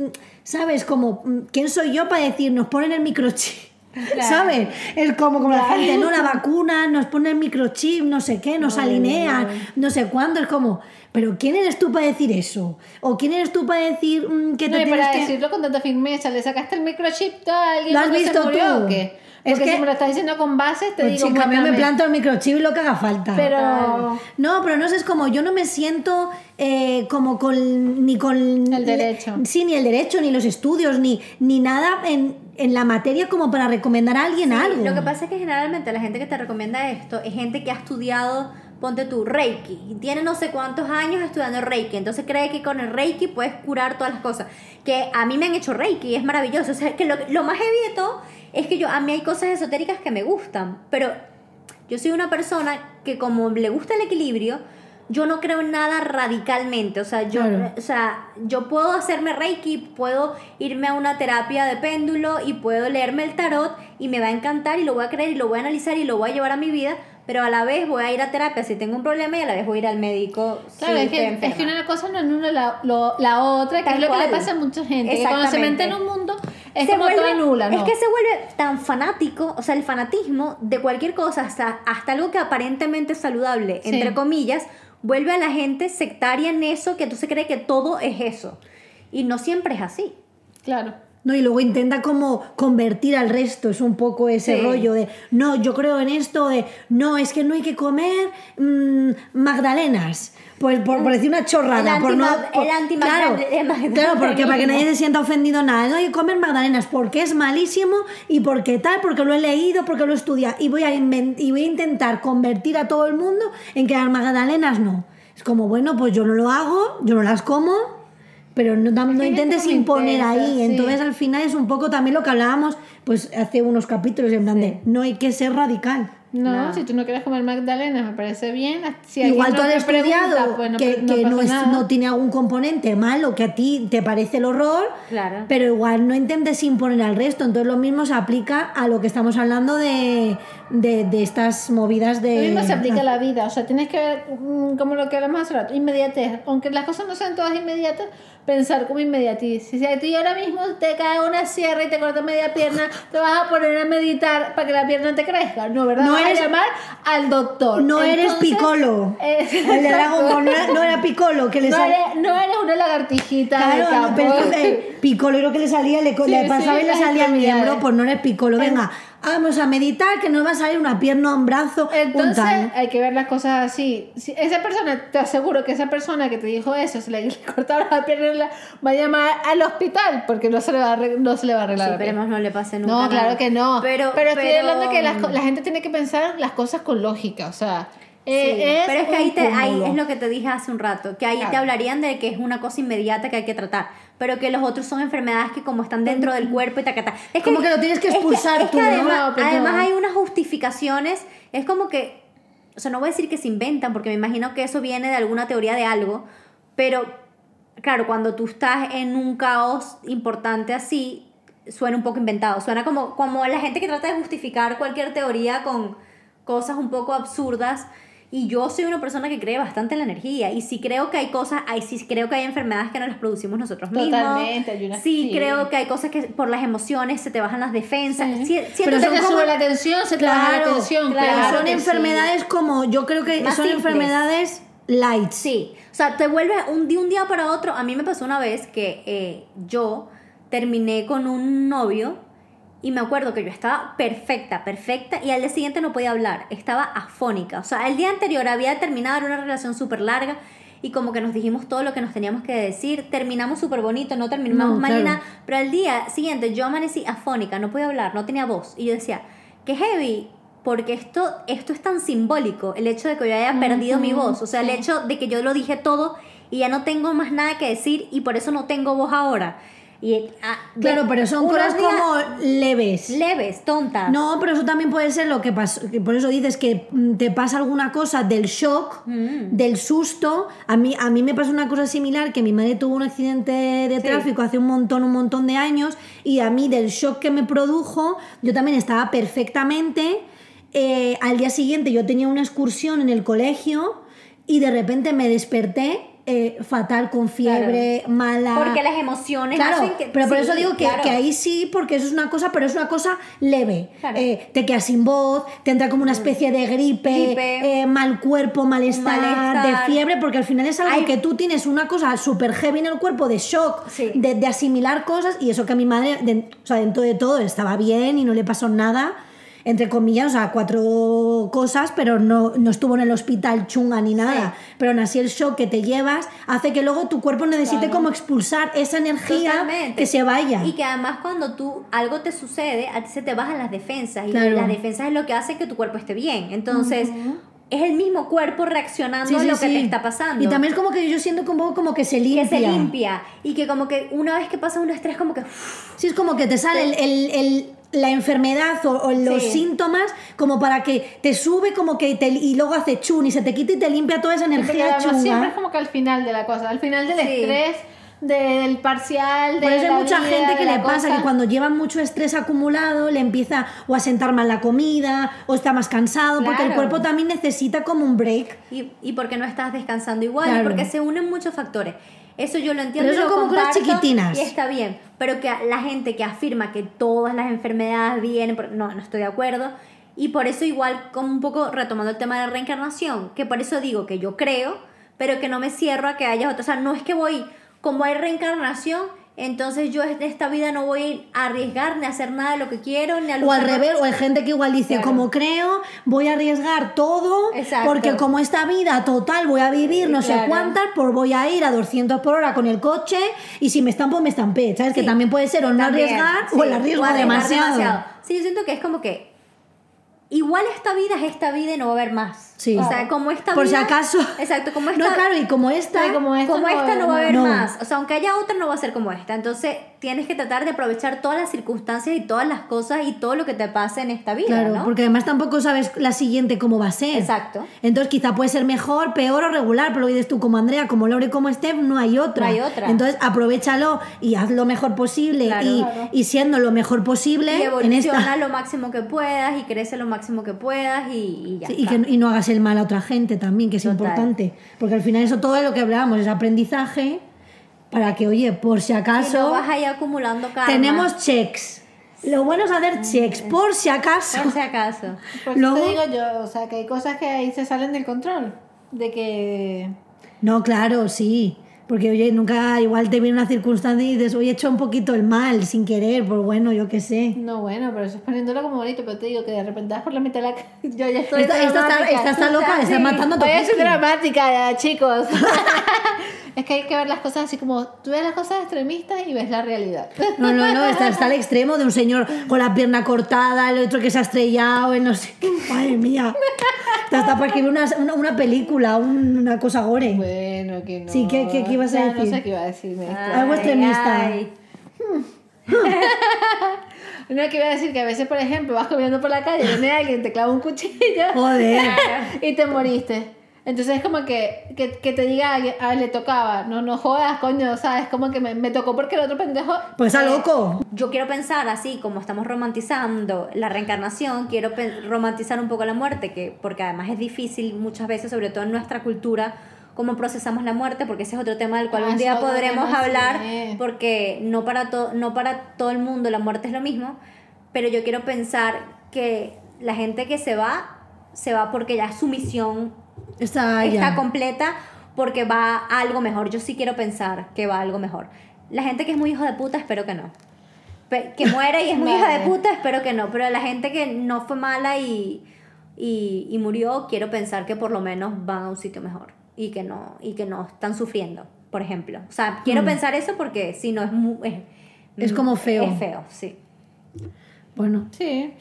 ¿sabes? Como, ¿quién soy yo para decir, nos ponen el microchip? Claro. ¿Sabes? Es como, como la gente, no, la vacuna, nos ponen microchip, no sé qué, nos alinean, no sé cuándo. Es como, ¿pero quién eres tú para decir eso? ¿O quién eres tú para decir mm, que No, te y tienes para que...? decirlo con tanta firmeza, le sacaste el microchip a alguien ¿Lo has visto murió, tú? ¿o qué? Es que- si me lo estás diciendo con bases, te Pues digo chica, a mí me planto el microchip y lo que haga falta. Pero... No, pero no sé, es como yo no me siento eh, como con ni con El derecho. Sí, ni el derecho, ni los estudios, ni, ni nada en, en la materia como para recomendar a alguien algo. Lo que pasa es que generalmente la gente que te recomienda esto es gente que ha estudiado, ponte tú, Reiki, y tiene no sé cuántos años estudiando Reiki, entonces cree que con el Reiki puedes curar todas las cosas. Que a mí me han hecho Reiki y es maravilloso. O sea, que lo, lo más heavy de todo es que yo, a mí hay cosas esotéricas que me gustan, pero Yo soy una persona que como le gusta el equilibrio, yo no creo en nada radicalmente. O sea, yo, Claro. o sea, yo puedo hacerme reiki, puedo irme a una terapia de péndulo y puedo leerme el tarot y me va a encantar y lo voy a creer y lo voy a analizar y lo voy a llevar a mi vida, pero a la vez voy a ir a terapia si tengo un problema y a la vez voy a ir al médico Claro, si es, que, es que una cosa no es una la, lo- la otra, que es lo que le pasa a mucha gente. que Cuando se mete en un mundo, es Se como vuelve- toda nula, ¿no? Es que se vuelve tan fanático, o sea, el fanatismo de cualquier cosa, hasta, hasta algo que aparentemente es saludable, Sí. entre comillas, vuelve a la gente sectaria en eso, que entonces cree que todo es eso. Y no siempre es así. Claro. No, y luego intenta como convertir al resto, es un poco ese Sí. rollo de, no, yo creo en esto de, no, es que no hay que comer mm, magdalenas. Pues por, por decir una chorrada, El por no... por- el anti- claro, claro, porque para que nadie se sienta ofendido nada, no hay que comer magdalenas porque es malísimo y porque tal, porque lo he leído, porque lo he estudiado y voy a, y voy a intentar convertir a todo el mundo en que las magdalenas no. Es como, bueno, pues yo no lo hago, yo no las como, pero no, no intentes imponer ahí. sí. Entonces al final es un poco también lo que hablábamos pues hace unos capítulos en plan de no hay que ser radical. No, No. si tú no quieres comer magdalenas, me parece bien. Si Igual tú has pregunta, estudiado pues no, que, no que no, es- no tiene algún componente malo que a ti te parece el horror, Claro. pero igual no intentes imponer al resto. Entonces lo mismo se aplica a lo que estamos hablando de, de, de estas movidas de... Lo mismo se aplica a la vida, o sea, tienes que ver, mm, como lo que hablamos hace rato, inmediatez. Aunque las cosas no sean todas inmediatas, pensar como inmediatiz. Si a ti ahora mismo te cae una sierra y te corta media pierna, te vas a poner a meditar para que la pierna te crezca. No, ¿verdad? No Vas eres- a llamar al doctor. No eres Entonces, Piccolo. eh, El no era, no era Piccolo, que le no, sal- eres, no eres una lagartijita de Claro, no, pero es eh, Piccolo creo que le salía, le, Sí, le pasaba sí, y le salía el miembro, pues no eres Piccolo. Venga, vamos a meditar que nos va a salir una pierna, un brazo, un Entonces tal. hay que ver las cosas así. Si esa persona, te aseguro que esa persona que te dijo eso, se le, cortaron la pierna, va a llamar al hospital porque no se le va a, arreg- no se le va a Sí, arreglar. la pierna. esperemos no le pase nunca No, claro nada. que no. Pero, Pero, estoy pero- hablando que las co- la gente tiene que pensar las cosas con lógica, o sea, eh, Sí, es pero es que ahí, un te, ahí es lo que te dije hace un rato, que ahí te Claro. hablarían de que es una cosa inmediata que hay que tratar, pero que los otros son enfermedades que como están dentro del cuerpo y tacata. Es Como que lo tienes que es expulsar es tú, que ¿no? además, No, además hay unas justificaciones, es como que, o sea, no voy a decir que se inventan, porque me imagino que eso viene de alguna teoría de algo, pero claro, cuando tú estás en un caos importante así, suena un poco inventado, suena como, como la gente que trata de justificar cualquier teoría con cosas un poco absurdas. Y yo soy una persona que cree bastante en la energía. Y sí creo que hay cosas, hay, sí creo que hay enfermedades que no las producimos nosotros mismos. Totalmente, hay unas- sí, sí. creo que hay cosas que por las emociones se te bajan las defensas. Sí. Pero se te sube la tensión, se te baja la tensión. claro, Claro, son sí. enfermedades como, yo creo que Más son simples. enfermedades light. Sí, o sea, te vuelve un, de un día para otro. A mí me pasó una vez que eh, yo terminé con un novio y me acuerdo que yo estaba perfecta, perfecta y al día siguiente no podía hablar, estaba afónica. O sea, el día anterior había terminado una relación súper larga y como que nos dijimos todo lo que nos teníamos que decir, terminamos súper bonito, no terminamos No, mal claro. nada, pero al día siguiente yo amanecí afónica, no podía hablar, no tenía voz y yo decía, qué heavy. Porque esto, esto es tan simbólico, el hecho de que yo haya perdido mi voz, o sea, el hecho de que yo lo dije todo y ya no tengo más nada que decir y por eso no tengo voz ahora. Y, ah, Claro, pero son cosas como leves. leves, tontas. No, pero eso también puede ser lo que pasó. Por eso dices que mm, te pasa alguna cosa del shock, Mm. del susto. A mí, a mí me pasó una cosa similar, que mi madre tuvo un accidente de Sí. tráfico hace un montón, un montón de años, y a mí del shock que me produjo, yo también estaba perfectamente. Eh, al día siguiente yo tenía una excursión en el colegio y de repente me desperté eh, fatal, con fiebre, mala. Porque las emociones Claro, hacen que... pero por sí, eso digo que, claro. que ahí sí, porque eso es una cosa, pero es una cosa leve. Claro. Eh, te quedas sin voz, te entra como una especie de gripe, Gripe. eh, mal cuerpo, malestar, Malestar. de fiebre, porque al final es algo Ay. que tú tienes una cosa súper heavy en el cuerpo, de shock, Sí. de, de asimilar cosas, y eso que a mi madre, de- o sea, dentro de todo, estaba bien y no le pasó nada. Entre comillas, o sea, cuatro cosas, pero no, no estuvo en el hospital chunga ni nada. Pero aún así el shock que te llevas hace que luego tu cuerpo necesite Claro. como expulsar esa energía Totalmente. que se vaya. Y que además cuando tú algo te sucede, a ti se te bajan las defensas. Y Claro. las defensas es lo que hace que tu cuerpo esté bien. Entonces, es el mismo cuerpo reaccionando Sí, a sí, lo que sí. te está pasando. Y también es como que yo siento como, como que se limpia. que se limpia. Y que como que una vez que pasa un estrés, como que... Sí, es como que te sale el, el, el, la enfermedad o, o los Sí. síntomas como para que te sube como que te, y luego hace chun y se te quita y te limpia toda esa energía además siempre es chunga. como que al final de la cosa, al final del Sí. estrés, del parcial, de Por eso hay la mucha vida, gente que le pasa cosa. que cuando lleva mucho estrés acumulado le empieza o a sentar mal la comida o está más cansado porque el cuerpo también necesita como un break. Y, y porque no estás descansando igual, y porque se unen muchos factores. Eso yo lo entiendo. Pero lo como chiquitinas. Y está bien. Pero que la gente que afirma que todas las enfermedades vienen. No, no estoy de acuerdo. Y por eso, igual, como un poco retomando el tema de la reencarnación, que por eso digo que yo creo, pero que no me cierro a que haya otra. O sea, no es que voy. Como hay reencarnación, entonces yo en esta vida no voy a arriesgar ni a hacer nada de lo que quiero, ni a O al revés, o hay gente que igual dice, Claro. como creo, voy a arriesgar todo, Exacto. porque como esta vida total voy a vivir no sé Claro. cuántas, pues voy a ir a 200 por hora con el coche y si me estampo, me estampé. ¿Sabes? Que también puede ser o no También, arriesgar sí, o el arriesgo o arriesgar demasiado. Sí, yo siento que es como que igual esta vida es esta vida y no va a haber más. Sí. O sea, como esta Por si vida- acaso. Exacto, como esta No, claro, y como esta, como esta como no va a esta no va a haber No. más. O sea, aunque haya otra, no va a ser como esta. Entonces, tienes que tratar de aprovechar todas las circunstancias y todas las cosas y todo lo que te pase en esta vida, Claro, ¿no? porque además tampoco sabes la siguiente cómo va a ser. Exacto. Entonces quizá puede ser mejor, peor o regular, pero lo dices tú como Andrea, como Laura y como Steph, no hay otra. No hay otra. Entonces aprovechalo y haz lo mejor posible Claro. y, Claro. y siendo lo mejor posible Y en evoluciona esta... lo máximo que puedas y crece lo máximo que puedas y, y ya Sí, y, está. que, y no hagas el mal a otra gente también, que es Total. importante. Porque al final eso todo es lo que hablábamos, es aprendizaje para que, oye, por si acaso no vas ahí acumulando karma. tenemos checks. Lo bueno es hacer checks, por si acaso. Por si acaso. Por Luego- te digo yo, o sea, que hay cosas que ahí se salen del control. De que. No, claro, sí. Porque, oye, nunca igual te viene una circunstancia y dices, oye, he hecho un poquito el mal sin querer, pues bueno, yo qué sé. No, bueno, pero eso es poniéndolo como bonito, pero te digo que de repente vas por la mitad de la Yo ya estoy. Esta, esta está, esta está loca, está Sí, matando a tu Voy dramática chicos. es que hay que ver las cosas así como. Tú ves las cosas extremistas y ves la realidad. No, no, no, está, está al extremo de un señor con la pierna cortada, el otro que se ha estrellado, el no sé qué. Madre mía. Está, está para escribir una, una, una película, un- una cosa gore. Bueno, que no. Sí, ¿qué- qué- qué ibas a Ya decir? No sé qué iba a decirme. Algo extremista. No, que iba a decir que a veces, por ejemplo, vas comiendo por la calle, viene alguien, te clava un cuchillo Joder. y te moriste. Entonces es como que, que, que te diga a alguien, ah, le tocaba. No, no jodas, coño, ¿sabes? Como que me, me tocó porque el otro pendejo. Pues está loco. Yo quiero pensar así, como estamos romantizando la reencarnación, quiero romantizar un poco la muerte, que porque además es difícil muchas veces, sobre todo en nuestra cultura, cómo procesamos la muerte, porque ese es otro tema del cual Ah, un día podremos hablar, porque no para, to- no para todo el mundo la muerte es lo mismo, pero yo quiero pensar que la gente que se va, se va porque ya su misión Está está ya. completa porque va a algo mejor. Yo sí quiero pensar que va a algo mejor. La gente que es muy hijo de puta, espero que no. Pe- Que muere y es muy hija de puta, espero que no. Pero la gente que no fue mala y, y, y murió, quiero pensar que por lo menos van a un sitio mejor y que no, y que no están sufriendo, por ejemplo. O sea, quiero Mm. pensar eso porque si no es muy... Es, Es como feo. Es feo, sí. Bueno. Sí,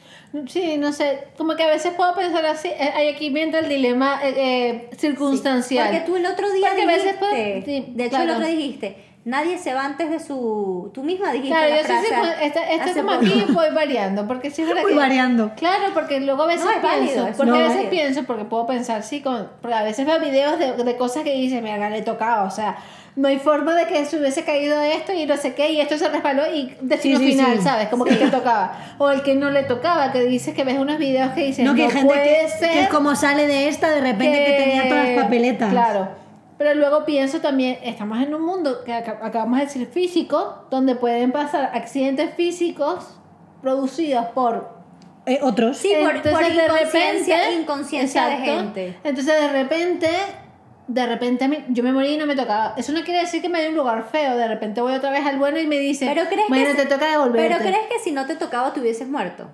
sí, no sé. Como que a veces puedo pensar así. eh, Hay aquí mientras el dilema eh, eh, circunstancial. Porque tú el otro día Porque a veces dijiste, puedo- sí, de hecho claro. el otro dijiste, nadie se va antes de su... Tú misma dijiste Claro, la yo sí, sí, frase pues, esta- esto hace como poco. aquí voy variando, porque sí es verdad Voy que... variando. Claro, porque luego a veces No, válido, pienso, es porque a no, veces válido. pienso, porque puedo pensar, sí, con, porque a veces veo videos de, de cosas que dicen, mira, le tocaba, o sea, no hay forma de que se hubiese caído esto y no sé qué, y esto se resbaló y destino Sí, sí, final, sí. ¿sabes? Como que te tocaba. O el que no le tocaba, que dices que ves unos videos que dicen, No, no, que hay gente puede que, ser que es como sale de esta, de repente que, tenía todas las papeletas. Claro. Pero luego pienso también, estamos en un mundo que aca- acabamos de decir físico, donde pueden pasar accidentes físicos producidos por Eh, otros. Sí, por, Entonces, por de inconsciencia, repente- inconsciencia de Exacto. gente. Entonces de repente, de repente a mí- yo me morí y no me tocaba. Eso no quiere decir que me haya un lugar feo. De repente voy otra vez al bueno y me dice, Pero crees bueno, que te si- toca devolverte. Pero crees que si no te tocaba te hubieses muerto.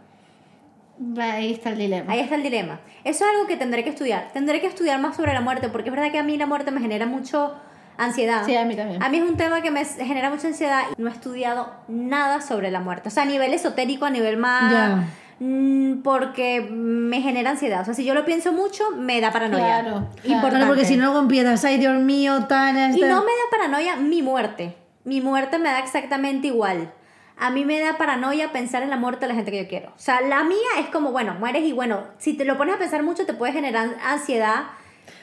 Ahí está el dilema. Ahí está el dilema. Eso es algo que tendré que estudiar. Tendré que estudiar más sobre la muerte, porque es verdad que a mí la muerte me genera mucho ansiedad. Sí, a mí también. A mí es un tema que me genera mucha ansiedad y no he estudiado nada sobre la muerte. O sea, a nivel esotérico, a nivel más... Ya. mm, Porque me genera ansiedad. O sea, si yo lo pienso mucho, me da paranoia. Claro. Importante. Porque si no luego empiezas, ay Dios mío, tal, Y esta- no me da paranoia mi muerte. Mi muerte me da exactamente igual. A mí me da paranoia pensar en la muerte de la gente que yo quiero. O sea, la mía es como, bueno, mueres y bueno, si te lo pones a pensar mucho te puede generar ansiedad.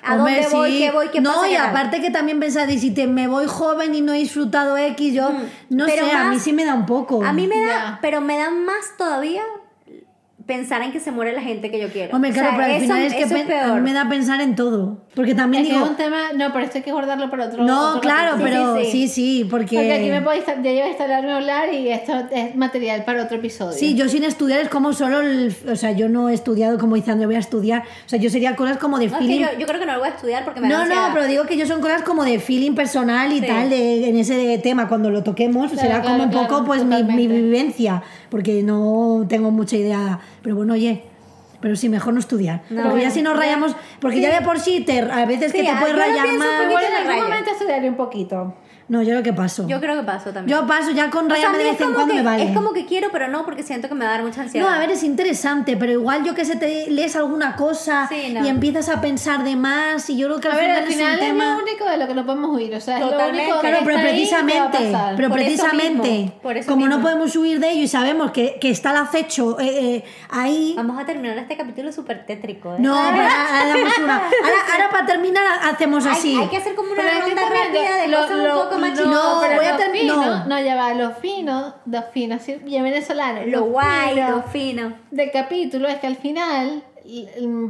¿A Hombre, dónde voy? sí. ¿Qué voy? ¿Qué no, pasa? y aparte que también pensar, y si te, me voy joven y no he disfrutado X, yo, no Pero sé, a mí sí me da un poco. A mí me da, pero me da más todavía pensar en que se muere la gente que yo quiero. Hombre, O sea, claro, pero al eso- final es que eso a peor. mí me da pensar en todo. Porque también Es que digo, es un tema, no, pero esto hay que guardarlo para otro no, otro claro, capítulo. pero Sí, sí, sí, porque... Porque aquí me podéis ya lleva a instalarme a hablar y esto es material para otro episodio. Sí, yo sin estudiar es como solo el... O sea, yo no he estudiado como dice Andrea, voy a estudiar. O sea, yo sería cosas como de No, es que feeling... yo, yo creo que no lo voy a estudiar porque me No, no, pero digo que yo son cosas como de feeling personal y Sí. tal, de, en ese tema, cuando lo toquemos, Claro, será como claro, un poco claro, pues mi, mi vivencia, porque no tengo mucha idea. Pero bueno, oye, pero sí, mejor no estudiar. No, porque ya si nos ya. rayamos, porque ya de por sí, te, a veces Sí, que te ah, puedes rayar más. en algún momento estudiaré un poquito. No, yo lo que paso. Yo creo que paso también. Yo paso ya con O sea, de es vez en como cuando que- me vale. Es como que quiero, pero no, porque siento que me va a dar mucha ansiedad. No, a ver, es interesante, pero igual yo que sé, te lees alguna cosa Sí, no. y empiezas a pensar de más y yo creo que al A ver, final, al final es es, un tema... lo único de lo que nos podemos huir. O sea, es Totalmente. lo único que Claro, pero precisamente, pero Por eso precisamente, mismo, por eso como no mismo. podemos huir de ello y sabemos que, que está el acecho eh, eh, ahí. Vamos a terminar este capítulo súper tétrico. ¿eh? No, pero ahora. Ahora, ahora para terminar hacemos Hay, así. hay que hacer como una es ronda rápida de lo- cosas lo- un poco más no, pero voy a lo ter- fino, no. no, ya va, lo fino, lo fino, así bien venezolano. Lo guay, fino lo fino. del capítulo es que al final,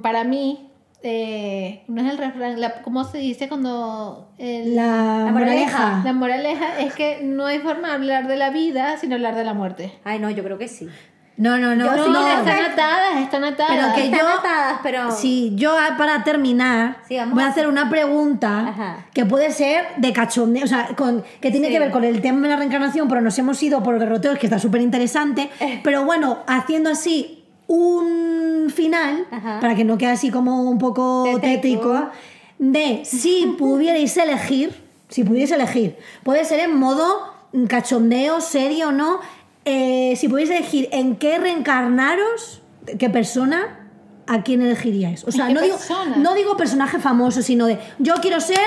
para mí, eh, no es el refrán, la- ¿cómo se dice cuando el- La, La moraleja. la moraleja es que no hay forma de hablar de la vida sin hablar de la muerte. Ay, no, yo creo que sí. No, no, no. Yo no. sí, están atadas, están atadas. Pero que Están yo- atadas, pero... Sí, yo ah, para terminar Sí, voy a hacer una pregunta Ajá. que puede ser de cachondeo, o sea, con, que tiene Sí. que ver con el tema de la reencarnación, pero nos hemos ido por derroteos, que está súper interesante. Pero bueno, haciendo así un final, Ajá. para que no quede así como un poco Tétrico. de si pudierais elegir, si pudierais elegir, puede ser en modo cachondeo, serio o no, eh, si pudierais elegir en qué reencarnaros, qué persona, ¿a quién elegiríais? O sea, no digo, no digo personaje famoso, sino de yo quiero ser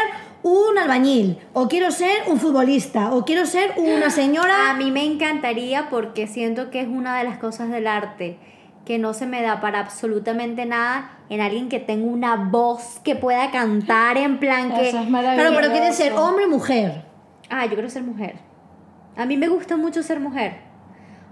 un albañil, o quiero ser un futbolista, o quiero ser una A señora. mí me encantaría porque siento que es una de las cosas del arte que no se me da para absolutamente nada en alguien que tenga una voz que pueda cantar en plan que... Eso es. Claro, pero quiere ser hombre o mujer. Ah, yo quiero ser mujer. A mí me gusta mucho ser mujer.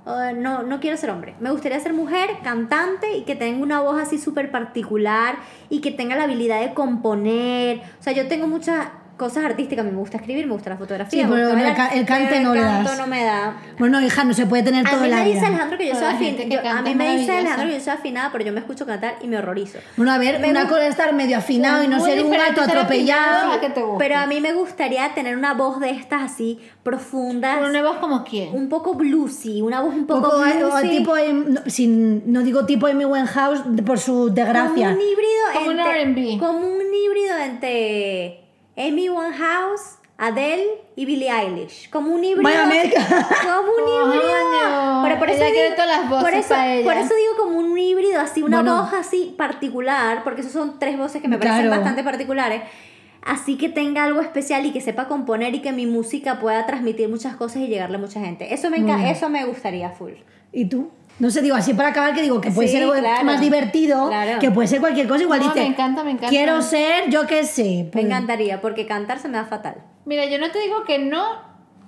Uh, no, no quiero ser hombre. Me gustaría ser mujer, cantante y que tenga una voz así súper particular y que tenga la habilidad de componer. O sea, yo tengo muchas cosas artísticas. A mí me gusta escribir, me gusta la fotografía. Sí, me pero gusta bailar, ca- el cante pero no le canto das. no me da. Bueno, hija, no se puede tener A todo mí el me dice. Alejandro que yo soy Pero la afina. gente que yo- a mí me dice. Alejandro que yo soy afinada, pero yo me escucho cantar y me horrorizo. Bueno, a ver, Me una cosa es estar medio afinado y no ser un gato atropellado. a que te guste. Pero a mí me gustaría tener una voz de estas así profundas. Pero una voz como quién. un poco bluesy, una voz un poco Poco, eh, o bluesy. tipo, em, no, sin, no digo tipo Amy Winehouse por su desgracia. Como un híbrido Como un entre, R&B. Como un híbrido entre Amy Winehouse, Adele y Billie Eilish. Como un híbrido. Como un híbrido. Pero por eso ella digo- todas las voces por eso, para ella. por eso digo como un híbrido, así, una Bueno. voz así particular, porque esos son tres voces que me parecen bastante particulares. Así que tenga algo especial y que sepa componer y que mi música pueda transmitir muchas cosas y llegarle a mucha gente. Eso me, enca- Muy bien. eso me gustaría full. ¿Y tú? No sé, digo así para acabar que digo que puede Sí, ser algo claro. más divertido, Claro. que puede ser cualquier cosa. Igual No, dice, me encanta, me encanta. quiero ser, yo qué sé. Me pues- encantaría, porque cantar se me da fatal. Mira, yo no te digo que no,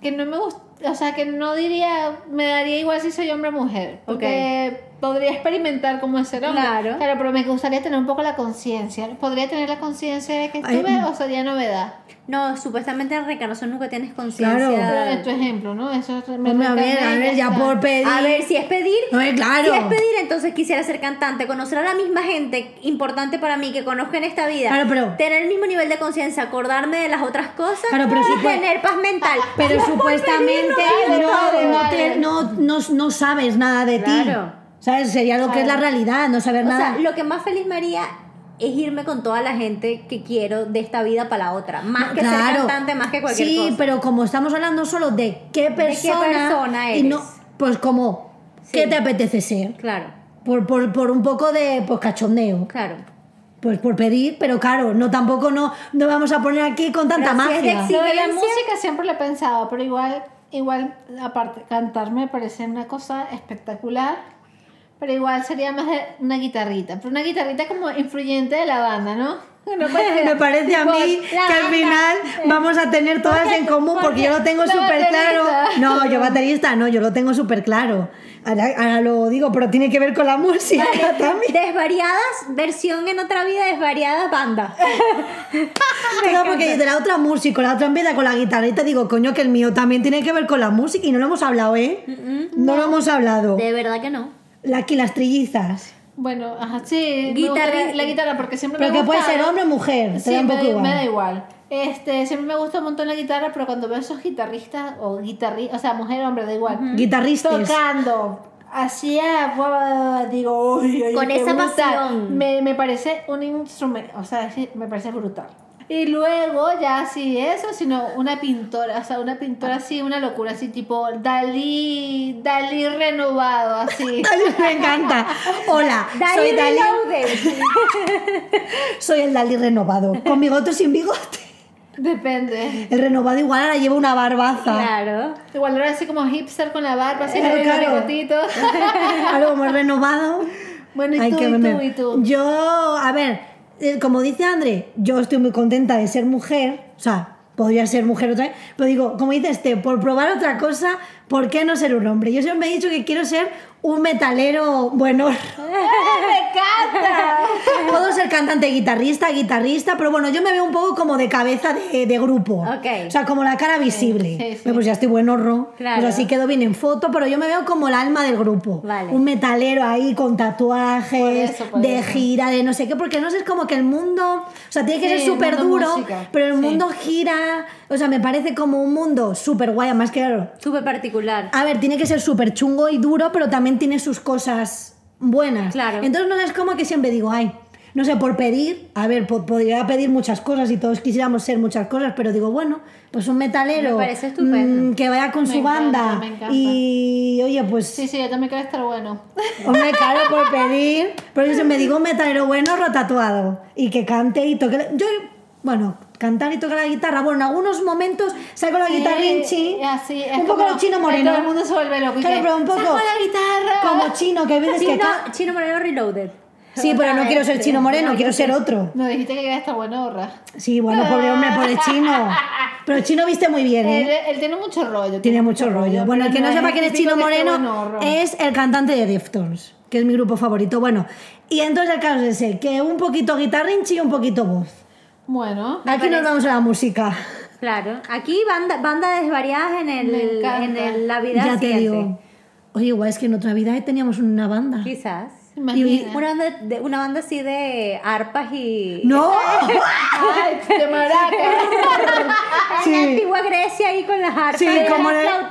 que no me gusta, o sea, que no diría, me daría igual si soy hombre o mujer, porque podría experimentar cómo es ser hombre. Claro. pero me gustaría tener un poco la conciencia. ¿Podría tener la conciencia de que Ay, estuve mm. o sería novedad? No, supuestamente en reencarnación nunca tienes conciencia. Claro. En tu ejemplo, ¿no? Eso es- me Hombre, a ver, a ver, ya por pedir. A ver, si es pedir, No, eh, claro. si es pedir, entonces quisiera ser cantante, conocer a la misma gente importante para mí que conozca en esta vida, Claro, pero- tener el mismo nivel de conciencia, acordarme de las otras cosas Claro, pero y tener paz mental. Pero es supuestamente pedir, no, no, no, no, no sabes nada de ti. Claro. ¿Sabes? Sería lo que es la realidad, no saber O nada. sea, lo que más feliz me haría es irme con toda la gente que quiero de esta vida para la otra. Más que ser cantante, más que cualquier sí, cosa. pero como estamos hablando solo de qué persona, persona y no, eres. pues como, Sí. ¿qué te apetece ser? Claro, Por, por, por un poco de pues, cachondeo. claro. Pues por pedir, pero claro, no tampoco no, no vamos a poner aquí con tanta Pero si es de magia. Lo de la música siempre lo he pensado, pero igual igual, aparte, cantar me parece una cosa espectacular. Pero igual sería más de una guitarrita. Pero una guitarrita como influyente de la banda, ¿no? No puede- Me parece a mí que al banda. final vamos a tener todas Porque- en común porque yo lo tengo súper claro. No, yo baterista no, yo lo tengo súper claro. Ahora, ahora lo digo, pero tiene que ver con la música también. Desvariadas, versión en otra vida, desvariadas banda. Claro, porque de la otra música, la otra empieza con la te digo, coño, que el mío también tiene que ver con la música y no lo hemos hablado, ¿eh? No lo hemos hablado. De verdad que no. La, aquí las trillizas. Bueno, ajá, sí. Guitarra- gusta la, la guitarra porque siempre Pero me que puede ser hombre o mujer, te Sí, da un me, poco igual. me da igual. Este, siempre me gusta un montón la guitarra, pero cuando veo esos guitarristas o guitarristas, o sea, mujer o hombre, da igual. Guitarristas. Tocando. Así, ah, guau, digo, uy, uy, Con esa brutal. pasión. Me, me parece un instrumento, o sea, me parece brutal. Y luego, ya así eso, sino una pintora, o sea, una pintora así, una locura, así tipo Dalí, Dalí renovado, así. Me encanta. Hola, soy Dalí. Soy el Dalí renovado. Con bigote o sin bigote. Depende. El renovado igual ahora lleva una barbaza. Claro. Igual era así como hipster con la barba, así con los claro. bigotitos. Algo como renovado. Bueno, y tú, y tú, y tú. Yo, a ver, como dice André, yo estoy muy contenta de ser mujer. O sea, podría ser mujer otra vez. Pero digo, como dice este, por probar otra cosa, ¿por qué no ser un hombre? Yo siempre me he dicho que quiero ser un metalero bueno. ¡Me encanta! Puedo ser cantante, guitarrista, guitarrista, pero bueno, yo me veo un poco como de cabeza de, de grupo. Ok. O sea, como la cara visible. sí, sí. Pero Pues ya estoy buen horro. Claro. Pues así quedo bien en foto, pero yo me veo como el alma del grupo. Vale. Un metalero ahí con Por tatuajes, eso, por de eso. gira, de no sé qué, porque no sé, es como que el mundo, o sea, tiene que Sí, ser súper duro, música, pero el sí. mundo gira, o sea, me parece como un mundo súper guay, además que Súper particular. A ver, tiene que ser súper chungo y duro, pero también tiene sus cosas buenas. Claro. Entonces no es como que siempre digo, ay, no sé, por pedir, a ver, po- podría pedir muchas cosas y todos quisiéramos ser muchas cosas, pero digo, bueno, pues un metalero Me parece estupendo. mm, que vaya con Me su encanta, banda me encanta. y, oye, pues, Sí, sí, yo también quiero estar bueno. hombre, claro, por pedir, pero yo siempre digo un metalero bueno, rotatuado y que cante y toque. Yo, bueno, cantar y tocar la guitarra, bueno, en algunos momentos saco la guitarrinchi, así, es un poco como lo chino moreno. Todo el mundo se vuelve loco. Claro, pero un poco "Saco la guitarra! como chino, que hay veces que... Chino, ca- Chino Moreno Reloaded. Sí, pero no quiero ser chino moreno, quiero ser otro. No, dijiste que iba a estar bueno, horra. Sí, bueno, pobre hombre, pobre chino. Pero el chino viste muy bien, Él, ¿eh? él tiene mucho rollo. Tiene mucho rollo. Bueno, el que no pero sepa quién es Chino Moreno es el cantante de Deftones, que es mi grupo favorito. Bueno, y entonces el caso es ese, que un poquito guitarrinchi y un poquito voz. Bueno, Aquí nos vamos a la música. Claro. Aquí banda, banda desvariadas en, el, en el- la vida ya te digo. Oye, igual es que en otra vida teníamos una banda. Quizás. Imagina. Una banda, de, una banda así de arpas y... ¡No! Ay, de maraca. En la antigua Grecia ahí con las arpas Sí, y como de- la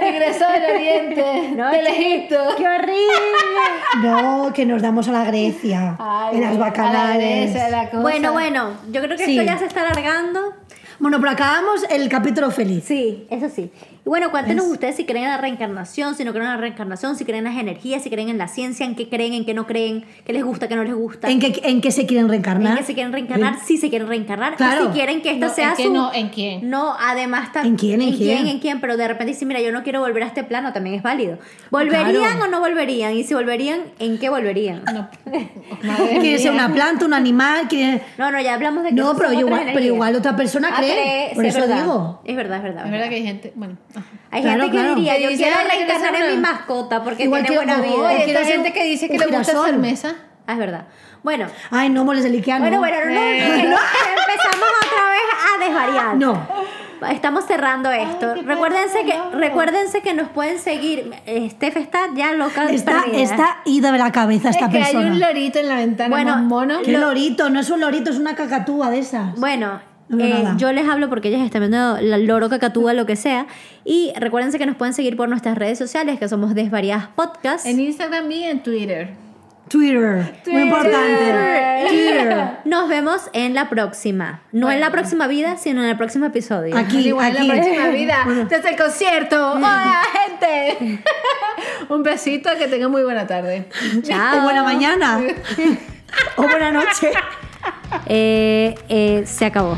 tigresa del oriente. No, del Egipto. ¡Qué horrible! No, que nos damos a la Grecia. Ay, en las la bacanales. Grecia, la cosa. Bueno, bueno, yo creo que Sí. esto ya se está alargando. Bueno, pero acabamos el capítulo feliz. Sí, eso sí. Y bueno, cuéntenos ustedes si creen en la reencarnación, si no creen en la reencarnación, si creen en las energías, si creen en la ciencia, en qué creen, en qué no creen, qué les gusta, qué no les gusta. ¿En qué, ¿En qué se quieren reencarnar? en qué se quieren reencarnar, si se quieren reencarnar, Claro. o si quieren que esta No, sea ¿en qué su... no? ¿En quién? No, además también... ¿En quién? ¿En quién? ¿En quién? Pero de repente dicen, mira, yo no quiero volver a este plano, también es válido. ¿Volverían Claro. o no volverían? Y si volverían, ¿en qué volverían? No. ¿Quiere ser una planta, un animal? ¿Quiere... No, no, ya hablamos de que No, pero, igual, pero igual otra persona Ah, cree. Por sí, eso es verdad. digo. Es verdad, es verdad. Es verdad que hay gente. Bueno. Hay Claro, gente que claro. diría, yo quiero "Ay, reencarnar en mi mascota porque Igual tiene que- buena vida. Oye, ser gente que dice que le gusta girasol. hacer mesa. Ah, es verdad. Bueno, Ay, no moles el Ikea, bueno, no. bueno, no, no, Eh. que empezamos otra vez a desvariar. No. Estamos cerrando esto. qué recuérdense que no. recuérdense que nos pueden seguir. Steph está ya loca Está, perdida. está ida de la cabeza esta es que persona. hay un lorito en la ventana Bueno, mono. ¿Qué lorito? No es un lorito, es una cacatúa de esas. Bueno, No eh, yo les hablo porque ellas están viendo la loro cacatúa, lo que sea. Y recuérdense que nos pueden seguir por nuestras redes sociales, que somos Desvariadas Podcast. En Instagram y en Twitter. Twitter. Muy importante. Twitter. Nos vemos en la próxima. No en la próxima vida, sino en el próximo episodio. Aquí, Igual aquí. en la próxima vida. Desde el concierto. ¡Hola, gente! Un besito, que tengan muy buena tarde. Chao. O buena mañana. o buena noche. Eh, eh, se acabó.